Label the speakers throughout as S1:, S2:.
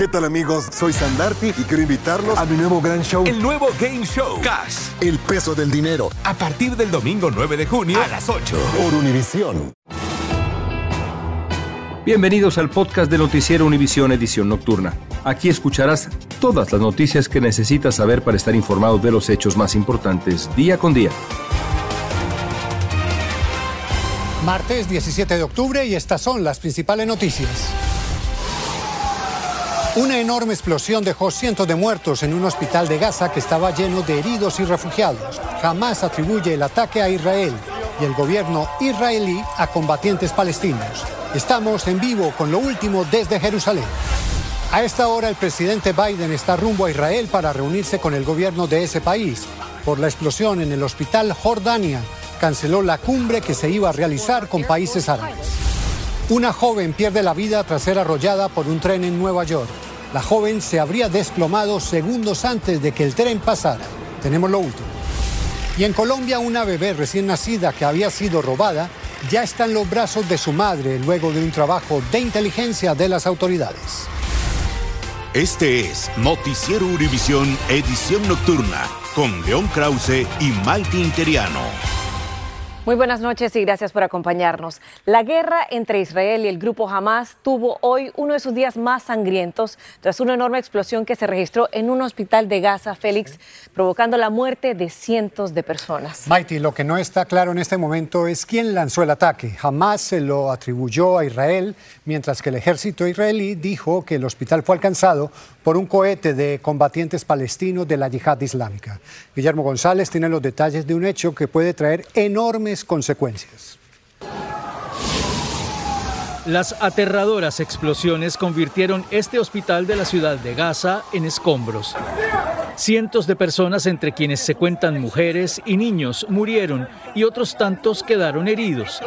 S1: ¿Qué tal amigos? Soy Sandarti y quiero invitarlos a mi nuevo gran show.
S2: El nuevo Game Show. Cash.
S1: El peso del dinero.
S2: A partir del domingo 9 de junio a las 8.
S1: Por Univisión.
S3: Bienvenidos al podcast de Noticiero Univisión Edición Nocturna. Aquí escucharás todas las noticias que necesitas saber para estar informado de los hechos más importantes día con día.
S4: Martes 17 de octubre y estas son las principales noticias. Una enorme explosión dejó cientos de muertos en un hospital de Gaza que estaba lleno de heridos y refugiados. Jamás atribuye el ataque a Israel y el gobierno israelí a combatientes palestinos. Estamos en vivo con lo último desde Jerusalén. A esta hora el presidente Biden está rumbo a Israel para reunirse con el gobierno de ese país. Por la explosión en el hospital Jordania, canceló la cumbre que se iba a realizar con países árabes. Una joven pierde la vida tras ser arrollada por un tren en Nueva York. La joven se habría desplomado segundos antes de que el tren pasara. Tenemos lo último. Y en Colombia una bebé recién nacida que había sido robada ya está en los brazos de su madre luego de un trabajo de inteligencia de las autoridades.
S2: Este es Noticiero Univisión Edición Nocturna con León Krause y Malti Interiano.
S5: Muy buenas noches y gracias por acompañarnos. La guerra entre Israel y el grupo Hamas tuvo hoy uno de sus días más sangrientos tras una enorme explosión que se registró en un hospital de Gaza, Félix, provocando la muerte de cientos de personas.
S4: Mighty, lo que no está claro en este momento es quién lanzó el ataque. Hamas se lo atribuyó a Israel, mientras que el ejército israelí dijo que el hospital fue alcanzado por un cohete de combatientes palestinos de la yihad islámica. Guillermo González tiene los detalles de un hecho que puede traer enormes consecuencias.
S6: Las aterradoras explosiones convirtieron este hospital de la ciudad de Gaza en escombros. Cientos de personas, entre quienes se cuentan mujeres y niños, murieron y otros tantos quedaron heridos.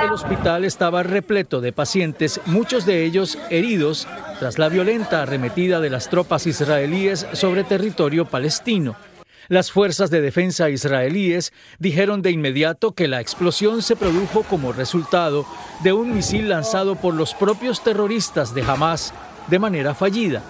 S6: El hospital estaba repleto de pacientes, muchos de ellos heridos tras la violenta arremetida de las tropas israelíes sobre territorio palestino. Las fuerzas de defensa israelíes dijeron de inmediato que la explosión se produjo como resultado de un misil lanzado por los propios terroristas de Hamas de manera fallida.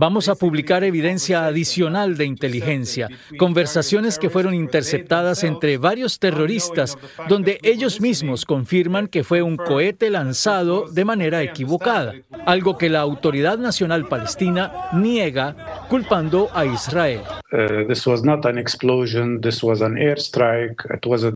S6: Vamos a publicar evidencia adicional de inteligencia, conversaciones que fueron interceptadas entre varios terroristas, donde ellos mismos confirman que fue un cohete lanzado de manera equivocada, algo que la Autoridad Nacional Palestina niega, culpando a Israel.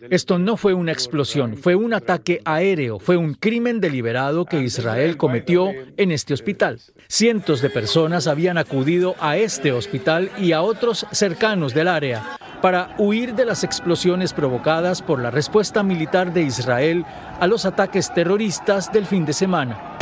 S6: Esto no fue una explosión, fue un ataque aéreo, fue un crimen deliberado que Israel cometió en este hospital. Cientos de personas habían acudido a este hospital y a otros cercanos del área para huir de las explosiones provocadas por la respuesta militar de Israel a los ataques terroristas del fin de semana.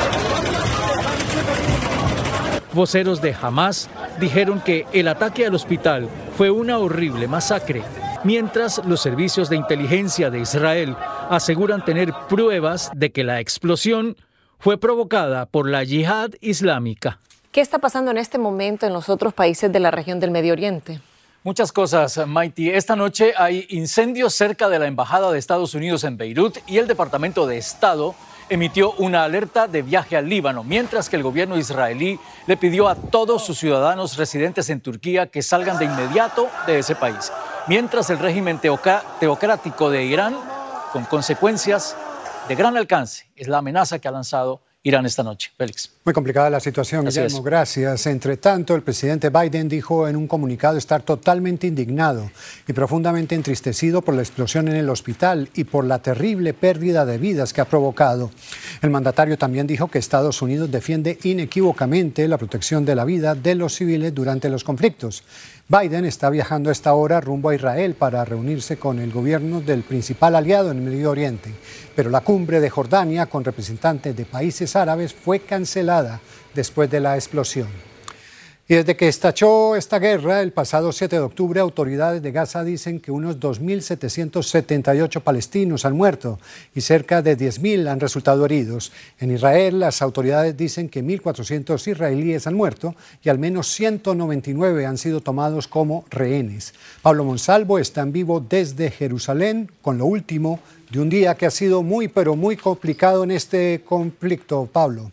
S6: Voceros de Hamas dijeron que el ataque al hospital fue una horrible masacre, mientras los servicios de inteligencia de Israel aseguran tener pruebas de que la explosión fue provocada por la yihad islámica.
S5: ¿Qué está pasando en este momento en los otros países de la región del Medio Oriente?
S7: Muchas cosas, Mighty. Esta noche hay incendios cerca de la Embajada de Estados Unidos en Beirut y el Departamento de Estado emitió una alerta de viaje al Líbano, mientras que el gobierno israelí le pidió a todos sus ciudadanos residentes en Turquía que salgan de inmediato de ese país. Mientras el régimen teocrático de Irán, con consecuencias de gran alcance, es la amenaza que ha lanzado Irán esta noche. Félix.
S4: Muy complicada la situación, Guillermo. Gracias. Entre tanto, el presidente Biden dijo en un comunicado estar totalmente indignado y profundamente entristecido por la explosión en el hospital y por la terrible pérdida de vidas que ha provocado. El mandatario también dijo que Estados Unidos defiende inequívocamente la protección de la vida de los civiles durante los conflictos. Biden está viajando a esta hora rumbo a Israel para reunirse con el gobierno del principal aliado en el Medio Oriente. Pero la cumbre de Jordania con representantes de países árabes fue cancelada después de la explosión. Y desde que estalló esta guerra el pasado 7 de octubre, autoridades de Gaza dicen que unos 2.778 palestinos han muerto y cerca de 10.000 han resultado heridos. En Israel, las autoridades dicen que 1.400 israelíes han muerto y al menos 199 han sido tomados como rehenes. Pablo Monsalvo está en vivo desde Jerusalén con lo último de un día que ha sido muy, pero muy complicado en este conflicto. Pablo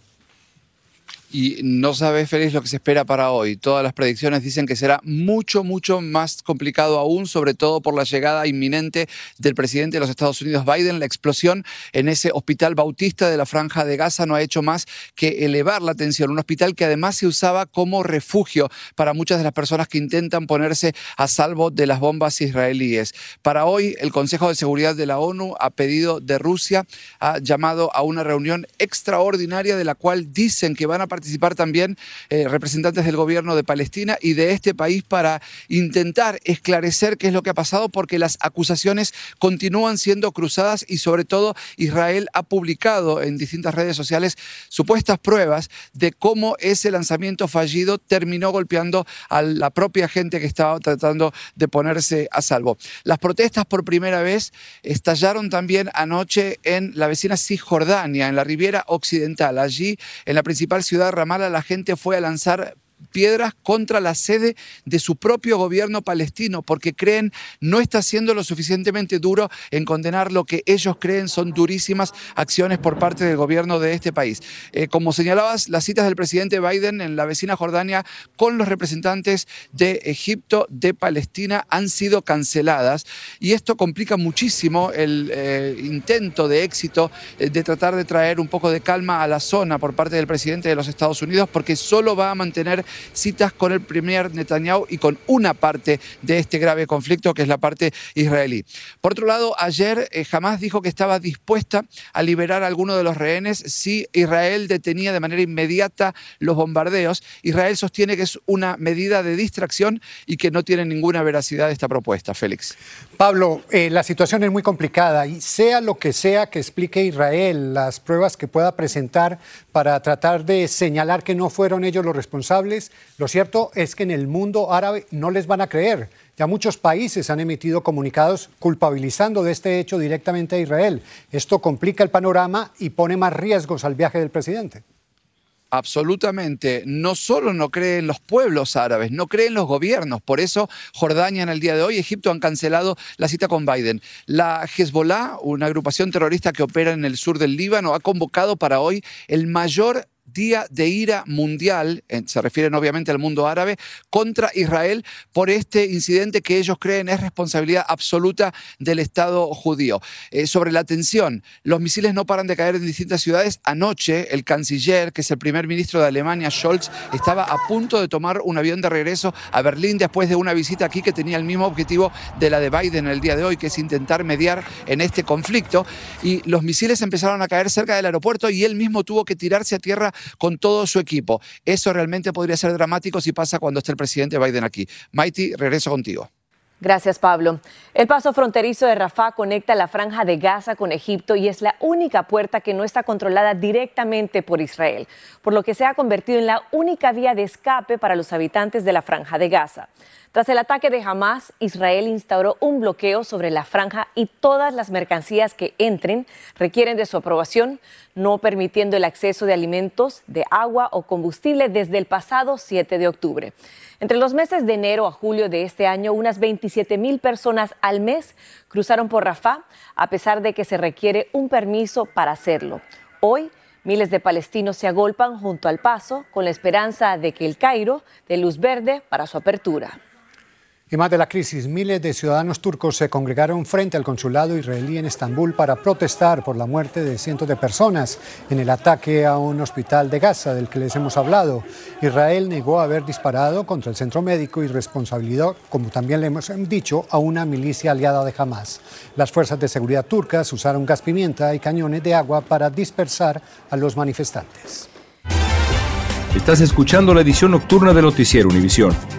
S8: y no sabe Félix lo que se espera para hoy. Todas las predicciones dicen que será mucho, mucho más complicado aún, sobre todo por la llegada inminente del presidente de los Estados Unidos, Biden. La explosión en ese hospital bautista de la franja de Gaza no ha hecho más que elevar la tensión. Un hospital que además se usaba como refugio para muchas de las personas que intentan ponerse a salvo de las bombas israelíes. Para hoy, el Consejo de Seguridad de la ONU ha pedido de Rusia, ha llamado a una reunión extraordinaria de la cual dicen que van a participar participar también eh, representantes del gobierno de Palestina y de este país para intentar esclarecer qué es lo que ha pasado porque las acusaciones continúan siendo cruzadas y sobre todo Israel ha publicado en distintas redes sociales supuestas pruebas de cómo ese lanzamiento fallido terminó golpeando a la propia gente que estaba tratando de ponerse a salvo. Las protestas por primera vez estallaron también anoche en la vecina Cisjordania, en la Riviera Occidental, allí en la principal ciudad Ramala la gente fue a lanzar piedras contra la sede de su propio gobierno palestino porque creen no está siendo lo suficientemente duro en condenar lo que ellos creen son durísimas acciones por parte del gobierno de este país. Eh, como señalabas, las citas del presidente Biden en la vecina Jordania con los representantes de Egipto, de Palestina, han sido canceladas y esto complica muchísimo el eh, intento de éxito eh, de tratar de traer un poco de calma a la zona por parte del presidente de los Estados Unidos porque solo va a mantener citas con el primer Netanyahu y con una parte de este grave conflicto, que es la parte israelí. Por otro lado, ayer eh, Hamas dijo que estaba dispuesta a liberar a alguno de los rehenes si Israel detenía de manera inmediata los bombardeos. Israel sostiene que es una medida de distracción y que no tiene ninguna veracidad esta propuesta. Félix.
S4: Pablo, eh, la situación es muy complicada y sea lo que sea que explique Israel, las pruebas que pueda presentar para tratar de señalar que no fueron ellos los responsables, lo cierto es que en el mundo árabe no les van a creer. Ya muchos países han emitido comunicados culpabilizando de este hecho directamente a Israel. Esto complica el panorama y pone más riesgos al viaje del presidente
S8: absolutamente no solo no creen los pueblos árabes, no creen los gobiernos. Por eso Jordania en el día de hoy, Egipto han cancelado la cita con Biden. La Hezbollah, una agrupación terrorista que opera en el sur del Líbano, ha convocado para hoy el mayor día de ira mundial, se refieren obviamente al mundo árabe, contra Israel por este incidente que ellos creen es responsabilidad absoluta del Estado judío. Eh, sobre la tensión, los misiles no paran de caer en distintas ciudades. Anoche, el canciller, que es el primer ministro de Alemania, Scholz, estaba a punto de tomar un avión de regreso a Berlín después de una visita aquí que tenía el mismo objetivo de la de Biden el día de hoy, que es intentar mediar en este conflicto. Y los misiles empezaron a caer cerca del aeropuerto y él mismo tuvo que tirarse a tierra con todo su equipo. Eso realmente podría ser dramático si pasa cuando esté el presidente Biden aquí. Mighty, regreso contigo.
S5: Gracias, Pablo. El paso fronterizo de Rafah conecta la franja de Gaza con Egipto y es la única puerta que no está controlada directamente por Israel, por lo que se ha convertido en la única vía de escape para los habitantes de la franja de Gaza. Tras el ataque de Hamas, Israel instauró un bloqueo sobre la franja y todas las mercancías que entren requieren de su aprobación, no permitiendo el acceso de alimentos, de agua o combustible desde el pasado 7 de octubre. Entre los meses de enero a julio de este año, unas 27 mil personas al mes cruzaron por Rafah, a pesar de que se requiere un permiso para hacerlo. Hoy, miles de palestinos se agolpan junto al paso con la esperanza de que el Cairo dé luz verde para su apertura.
S4: Y más de la crisis, miles de ciudadanos turcos se congregaron frente al consulado israelí en Estambul para protestar por la muerte de cientos de personas en el ataque a un hospital de Gaza del que les hemos hablado. Israel negó haber disparado contra el centro médico y responsabilidad, como también le hemos dicho, a una milicia aliada de Hamas. Las fuerzas de seguridad turcas usaron gas pimienta y cañones de agua para dispersar a los manifestantes.
S3: Estás escuchando la edición nocturna de Noticiero Univisión.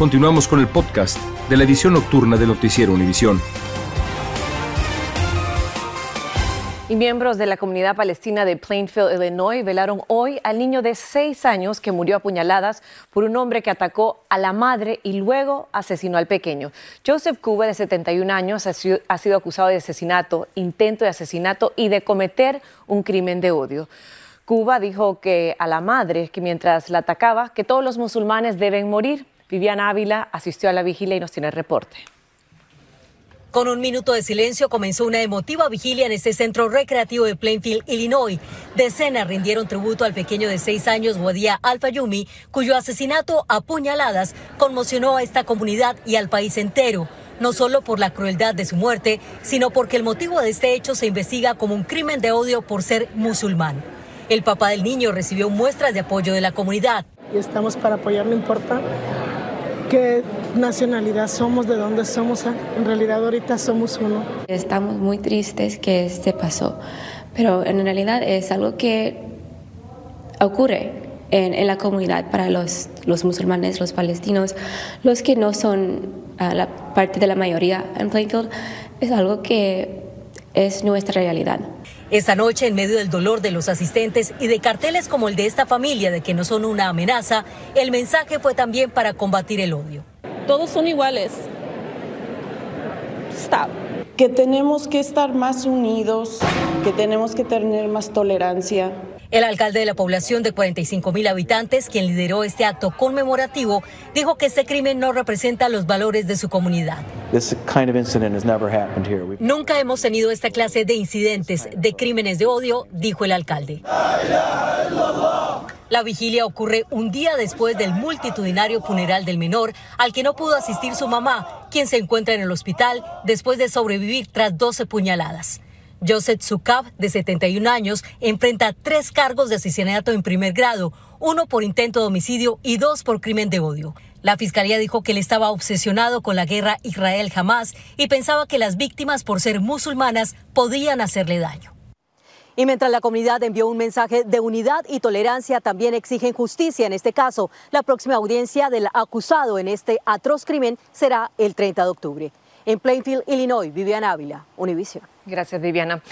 S3: Continuamos con el podcast de la edición nocturna de Noticiero Univisión.
S5: Y miembros de la comunidad palestina de Plainfield, Illinois, velaron hoy al niño de seis años que murió a puñaladas por un hombre que atacó a la madre y luego asesinó al pequeño. Joseph Cuba, de 71 años, ha sido, ha sido acusado de asesinato, intento de asesinato y de cometer un crimen de odio. Cuba dijo que a la madre, que mientras la atacaba, que todos los musulmanes deben morir. Viviana Ávila asistió a la vigilia y nos tiene el reporte.
S9: Con un minuto de silencio comenzó una emotiva vigilia en este centro recreativo de Plainfield, Illinois. Decenas rindieron tributo al pequeño de seis años, Wadia Alfayumi, cuyo asesinato a puñaladas conmocionó a esta comunidad y al país entero. No solo por la crueldad de su muerte, sino porque el motivo de este hecho se investiga como un crimen de odio por ser musulmán. El papá del niño recibió muestras de apoyo de la comunidad.
S10: Y estamos para apoyar, no importa qué nacionalidad somos, de dónde somos. En realidad ahorita somos uno.
S11: Estamos muy tristes que este pasó, pero en realidad es algo que ocurre en, en la comunidad para los, los, musulmanes, los palestinos, los que no son uh, la parte de la mayoría en Plainfield. Es algo que es nuestra realidad.
S9: Esta noche, en medio del dolor de los asistentes y de carteles como el de esta familia de que no son una amenaza, el mensaje fue también para combatir el odio.
S12: Todos son iguales. Stop.
S13: Que tenemos que estar más unidos, que tenemos que tener más tolerancia.
S9: El alcalde de la población de 45 mil habitantes, quien lideró este acto conmemorativo, dijo que este crimen no representa los valores de su comunidad. Nunca hemos tenido esta clase de incidentes, de crímenes de odio, dijo el alcalde. La vigilia ocurre un día después del multitudinario funeral del menor, al que no pudo asistir su mamá, quien se encuentra en el hospital después de sobrevivir tras 12 puñaladas. Joseph Zukav, de 71 años, enfrenta tres cargos de asesinato en primer grado, uno por intento de homicidio y dos por crimen de odio. La fiscalía dijo que él estaba obsesionado con la guerra Israel-Jamás y pensaba que las víctimas, por ser musulmanas, podían hacerle daño. Y mientras la comunidad envió un mensaje de unidad y tolerancia, también exigen justicia en este caso. La próxima audiencia del acusado en este atroz crimen será el 30 de octubre. En Plainfield, Illinois, Viviana Ávila, Univision.
S5: Gracias, Viviana.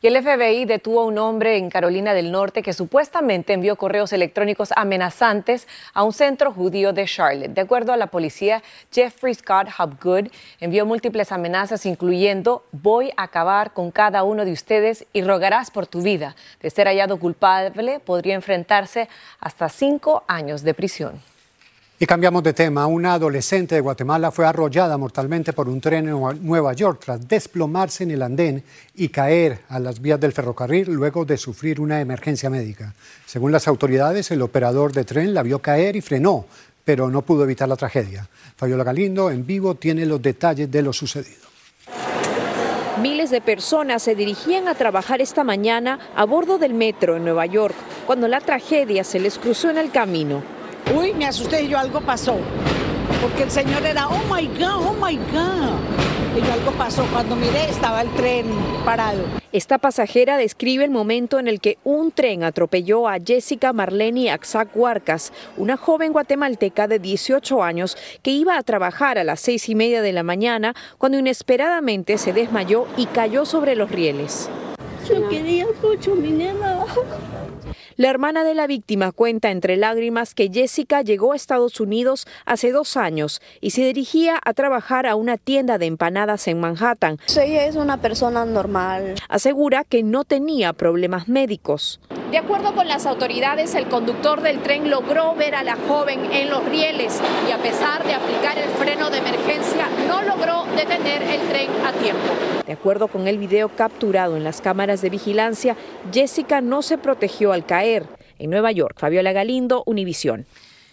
S5: Y el FBI detuvo a un hombre en Carolina del Norte que supuestamente envió correos electrónicos amenazantes a un centro judío de Charlotte. De acuerdo a la policía, Jeffrey Scott Hopgood envió múltiples amenazas, incluyendo voy a acabar con cada uno de ustedes y rogarás por tu vida. De ser hallado culpable, podría enfrentarse hasta cinco años de prisión.
S4: Y cambiamos de tema. Una adolescente de Guatemala fue arrollada mortalmente por un tren en Nueva York tras desplomarse en el andén y caer a las vías del ferrocarril luego de sufrir una emergencia médica. Según las autoridades, el operador de tren la vio caer y frenó, pero no pudo evitar la tragedia. Fabiola Galindo, en vivo, tiene los detalles de lo sucedido.
S14: Miles de personas se dirigían a trabajar esta mañana a bordo del metro en Nueva York cuando la tragedia se les cruzó en el camino.
S15: Uy, me asusté y yo algo pasó. Porque el señor era, oh my God, oh my God. Y yo algo pasó. Cuando miré estaba el tren parado.
S14: Esta pasajera describe el momento en el que un tren atropelló a Jessica Marlene Axac Huarcas, una joven guatemalteca de 18 años que iba a trabajar a las seis y media de la mañana cuando inesperadamente se desmayó y cayó sobre los rieles.
S16: Yo quería mucho mi nena.
S14: La hermana de la víctima cuenta entre lágrimas que Jessica llegó a Estados Unidos hace dos años y se dirigía a trabajar a una tienda de empanadas en Manhattan.
S17: Ella es una persona normal.
S14: Asegura que no tenía problemas médicos.
S12: De acuerdo con las autoridades, el conductor del tren logró ver a la joven en los rieles y a pesar de aplicar el freno de emergencia, no logró detener el tren a tiempo.
S14: De acuerdo con el video capturado en las cámaras de vigilancia, Jessica no se protegió al caer. En Nueva York, Fabiola Galindo, Univisión.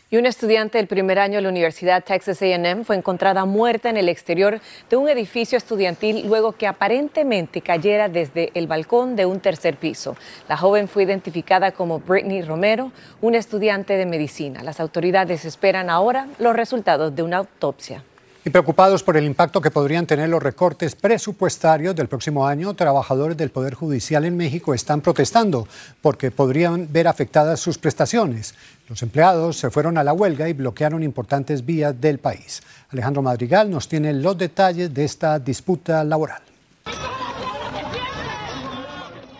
S5: Y una estudiante del primer año de la Universidad Texas AM fue encontrada muerta en el exterior de un edificio estudiantil luego que aparentemente cayera desde el balcón de un tercer piso. La joven fue identificada como Brittany Romero, una estudiante de medicina. Las autoridades esperan ahora los resultados de una autopsia.
S4: Y preocupados por el impacto que podrían tener los recortes presupuestarios del próximo año, trabajadores del Poder Judicial en México están protestando porque podrían ver afectadas sus prestaciones. Los empleados se fueron a la huelga y bloquearon importantes vías del país. Alejandro Madrigal nos tiene los detalles de esta disputa laboral.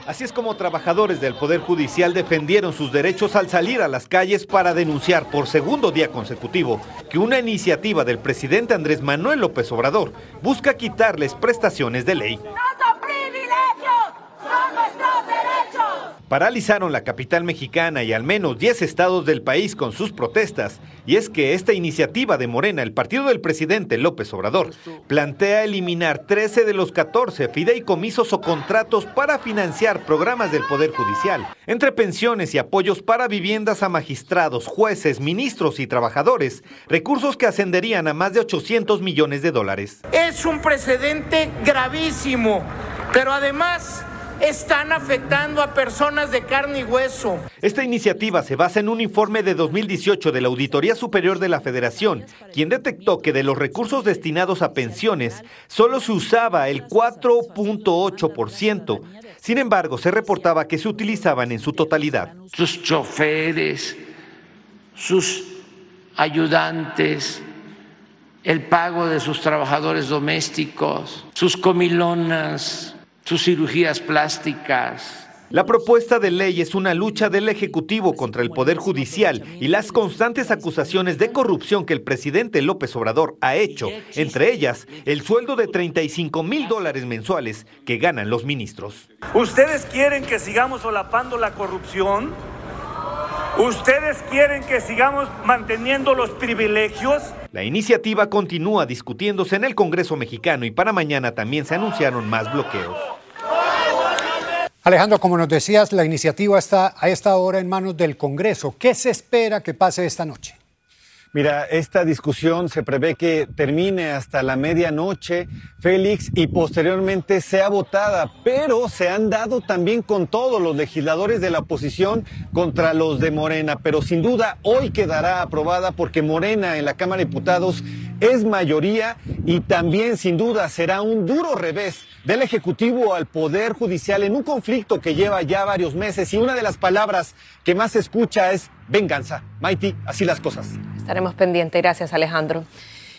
S16: Así es como trabajadores del Poder Judicial defendieron sus derechos al salir a las calles para denunciar por segundo día consecutivo que una iniciativa del presidente Andrés Manuel López Obrador busca quitarles prestaciones de ley.
S18: ¡No son privilegios! ¡Son nuestros derechos!
S16: Paralizaron la capital mexicana y al menos 10 estados del país con sus protestas. Y es que esta iniciativa de Morena, el partido del presidente López Obrador, plantea eliminar 13 de los 14 fideicomisos o contratos para financiar programas del Poder Judicial, entre pensiones y apoyos para viviendas a magistrados, jueces, ministros y trabajadores, recursos que ascenderían a más de 800 millones de dólares.
S19: Es un precedente gravísimo, pero además están afectando a personas de carne y hueso.
S16: Esta iniciativa se basa en un informe de 2018 de la Auditoría Superior de la Federación, quien detectó que de los recursos destinados a pensiones solo se usaba el 4.8%. Sin embargo, se reportaba que se utilizaban en su totalidad.
S19: Sus choferes, sus ayudantes, el pago de sus trabajadores domésticos, sus comilonas, sus cirugías plásticas.
S16: La propuesta de ley es una lucha del Ejecutivo contra el Poder Judicial y las constantes acusaciones de corrupción que el presidente López Obrador ha hecho, entre ellas el sueldo de 35 mil dólares mensuales que ganan los ministros.
S20: ¿Ustedes quieren que sigamos solapando la corrupción? ¿Ustedes quieren que sigamos manteniendo los privilegios?
S16: La iniciativa continúa discutiéndose en el Congreso mexicano y para mañana también se anunciaron más bloqueos.
S4: Alejandro, como nos decías, la iniciativa está a esta hora en manos del Congreso. ¿Qué se espera que pase esta noche?
S21: Mira, esta discusión se prevé que termine hasta la medianoche, Félix, y posteriormente sea votada, pero se han dado también con todos los legisladores de la oposición contra los de Morena, pero sin duda hoy quedará aprobada porque Morena en la Cámara de Diputados es mayoría y también sin duda será un duro revés del Ejecutivo al Poder Judicial en un conflicto que lleva ya varios meses y una de las palabras que más se escucha es venganza. Maiti, así las cosas.
S5: Estaremos pendientes. Gracias, Alejandro.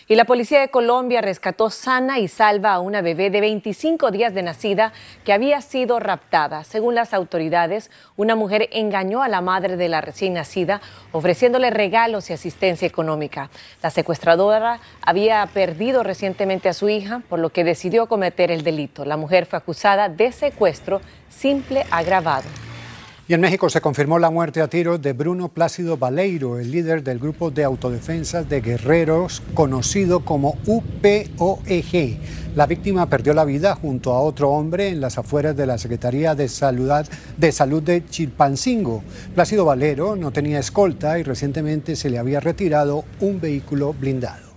S5: Y la policía de Colombia rescató sana y salva a una bebé de 25 días de nacida que había sido raptada. Según las autoridades, una mujer engañó a la madre de la recién nacida ofreciéndole regalos y asistencia económica. La secuestradora había perdido recientemente a su hija, por lo que decidió cometer el delito. La mujer fue acusada de secuestro simple agravado.
S4: Y en México se confirmó la muerte a tiros de Bruno Plácido Baleiro, el líder del grupo de autodefensas de guerreros conocido como UPOEG. La víctima perdió la vida junto a otro hombre en las afueras de la Secretaría de Salud de, Salud de Chilpancingo. Plácido Valero no tenía escolta y recientemente se le había retirado un vehículo blindado.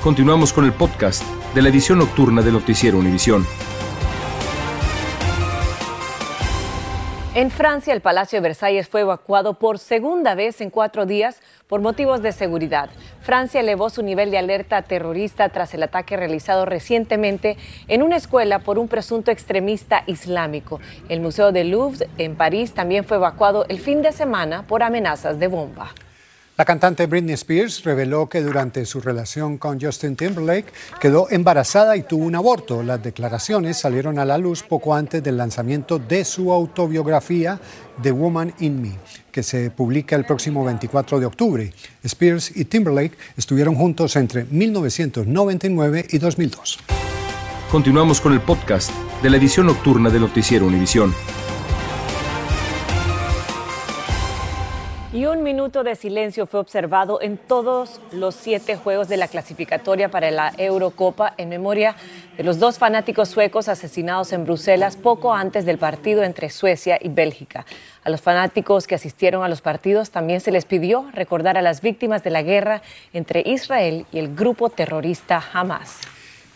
S3: Continuamos con el podcast de la edición nocturna de Noticiero Univisión.
S5: En Francia, el Palacio de Versalles fue evacuado por segunda vez en cuatro días por motivos de seguridad. Francia elevó su nivel de alerta terrorista tras el ataque realizado recientemente en una escuela por un presunto extremista islámico. El Museo del Louvre en París también fue evacuado el fin de semana por amenazas de bomba.
S4: La cantante Britney Spears reveló que durante su relación con Justin Timberlake quedó embarazada y tuvo un aborto. Las declaraciones salieron a la luz poco antes del lanzamiento de su autobiografía The Woman in Me, que se publica el próximo 24 de octubre. Spears y Timberlake estuvieron juntos entre 1999 y 2002.
S3: Continuamos con el podcast de la edición nocturna de Noticiero Univisión.
S5: Y un minuto de silencio fue observado en todos los siete juegos de la clasificatoria para la Eurocopa en memoria de los dos fanáticos suecos asesinados en Bruselas poco antes del partido entre Suecia y Bélgica. A los fanáticos que asistieron a los partidos también se les pidió recordar a las víctimas de la guerra entre Israel y el grupo terrorista Hamas.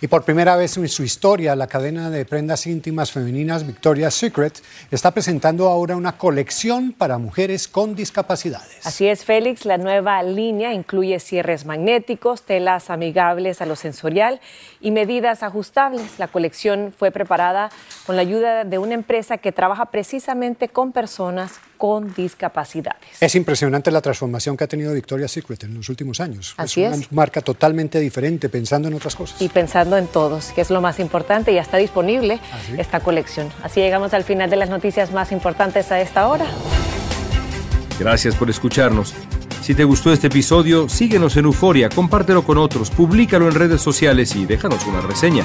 S4: Y por primera vez en su historia, la cadena de prendas íntimas femeninas Victoria's Secret está presentando ahora una colección para mujeres con discapacidades.
S5: Así es, Félix. La nueva línea incluye cierres magnéticos, telas amigables a lo sensorial y medidas ajustables. La colección fue preparada con la ayuda de una empresa que trabaja precisamente con personas con discapacidades.
S4: Es impresionante la transformación que ha tenido Victoria's Secret en los últimos años.
S5: Así
S4: es. Una marca totalmente diferente, pensando en otras cosas.
S5: Y pensando en todos, que es lo más importante, ya está disponible esta colección. Así llegamos al final de las noticias más importantes a esta hora.
S3: Gracias por escucharnos. Si te gustó este episodio, síguenos en Euforia, compártelo con otros, públicalo en redes sociales y déjanos una reseña.